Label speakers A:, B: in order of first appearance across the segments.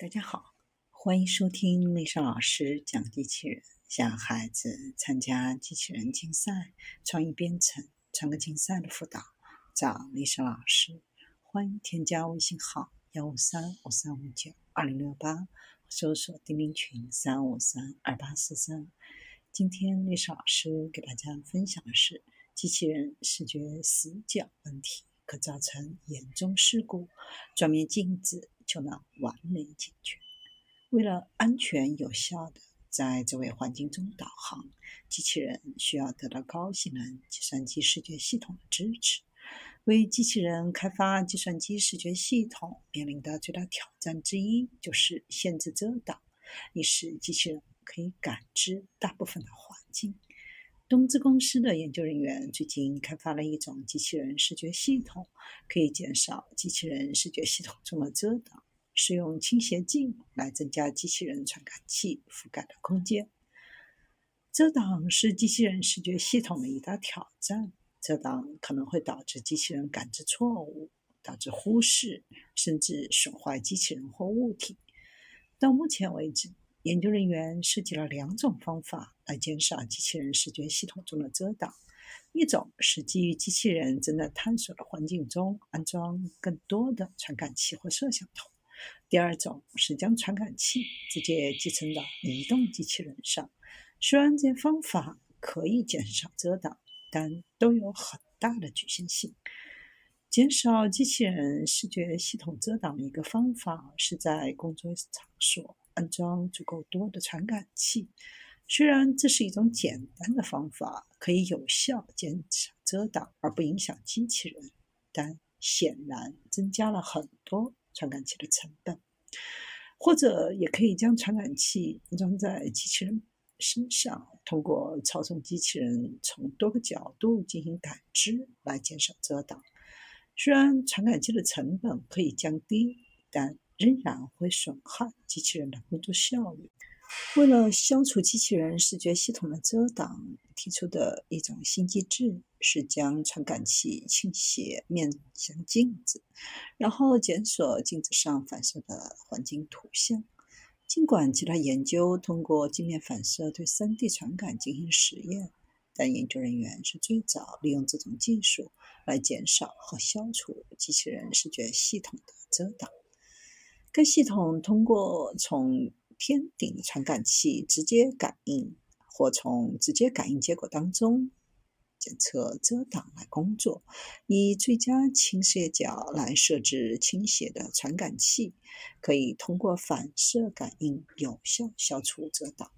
A: 大家好，欢迎收听丽莎老师讲机器人。想孩子参加机器人竞赛、创意编程、创客竞赛的辅导，找丽莎老师。欢迎添加微信号幺五三五三五九二零六八，搜索钉钉群三五三二八四三。今天丽莎老师给大家分享的是机器人视觉死角问题可造成严重事故，桌面镜子。就能完美解决。为了安全有效的在这位环境中导航，机器人需要得到高性能计算机视觉系统的支持。为机器人开发计算机视觉系统面临的最大挑战之一就是限制遮挡，以使机器人可以感知大部分的环境。东芝公司的研究人员最近开发了一种机器人视觉系统，可以减少机器人视觉系统中的遮挡，使用倾斜镜来增加机器人传感器覆盖的空间。遮挡是机器人视觉系统的一大挑战，遮挡可能会导致机器人感知错误，导致忽视，甚至损坏机器人或物体。到目前为止。研究人员设计了两种方法来减少机器人视觉系统中的遮挡：一种是基于机器人正在探索的环境中安装更多的传感器或摄像头；第二种是将传感器直接集成到移动机器人上。虽然这些方法可以减少遮挡，但都有很大的局限性。减少机器人视觉系统遮挡的一个方法是在工作场所。安装足够多的传感器，虽然这是一种简单的方法，可以有效减少遮挡而不影响机器人，但显然增加了很多传感器的成本。或者也可以将传感器安装在机器人身上，通过操纵机器人从多个角度进行感知来减少遮挡。虽然传感器的成本可以降低，但仍然会损害机器人的工作效率。为了消除机器人视觉系统的遮挡，提出的一种新机制是将传感器倾斜面向镜子，然后检索镜子上反射的环境图像。尽管其他研究通过镜面反射对 3D 传感进行实验，但研究人员是最早利用这种技术来减少和消除机器人视觉系统的遮挡。该系统通过从天顶传感器直接感应，或从直接感应结果当中检测遮挡来工作，以最佳倾斜角来设置倾斜的传感器，可以通过反射感应有效消除遮挡。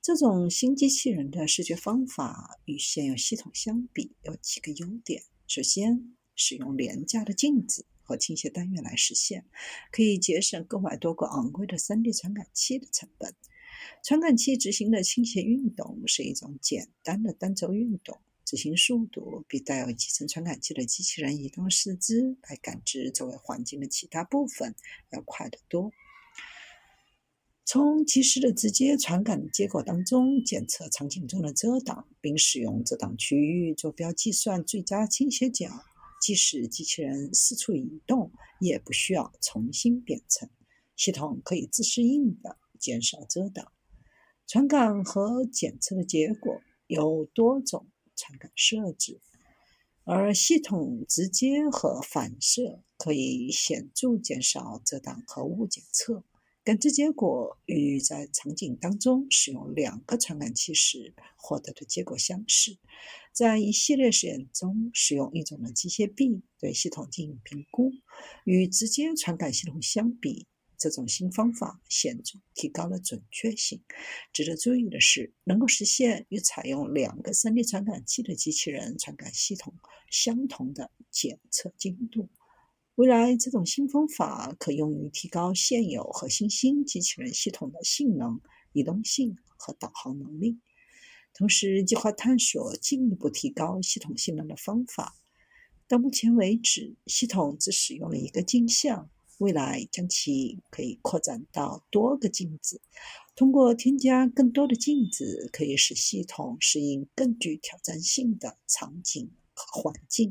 A: 这种新机器人的视觉方法与现有系统相比有几个优点：首先，使用廉价的镜子。和倾斜单元来实现，可以节省购买多个昂贵的 3D 传感器的成本。传感器执行的倾斜运动是一种简单的单轴运动，执行速度比带有集成传感器的机器人移动四肢来感知周围环境的其他部分要快得多。从及时的直接传感结果当中检测场景中的遮挡，并使用遮挡区域坐标计算最佳倾斜角。即使机器人四处移动，也不需要重新编程，系统可以自适应的减少遮挡。传感和检测的结果有多种传感设置，而系统直接和反射可以显著减少遮挡和误检测。感知结果与在场景当中使用两个传感器时获得的结果相似。在一系列实验中，使用一种的机械臂对系统进行评估。与直接传感系统相比，这种新方法显著提高了准确性。值得注意的是，能够实现与采用两个 3D 传感器的机器人传感系统相同的检测精度。未来，这种新方法可用于提高现有和新兴机器人系统的性能、移动性和导航能力。同时，计划探索进一步提高系统性能的方法。到目前为止，系统只使用了一个镜像，未来将其可以扩展到多个镜子。通过添加更多的镜子，可以使系统适应更具挑战性的场景和环境。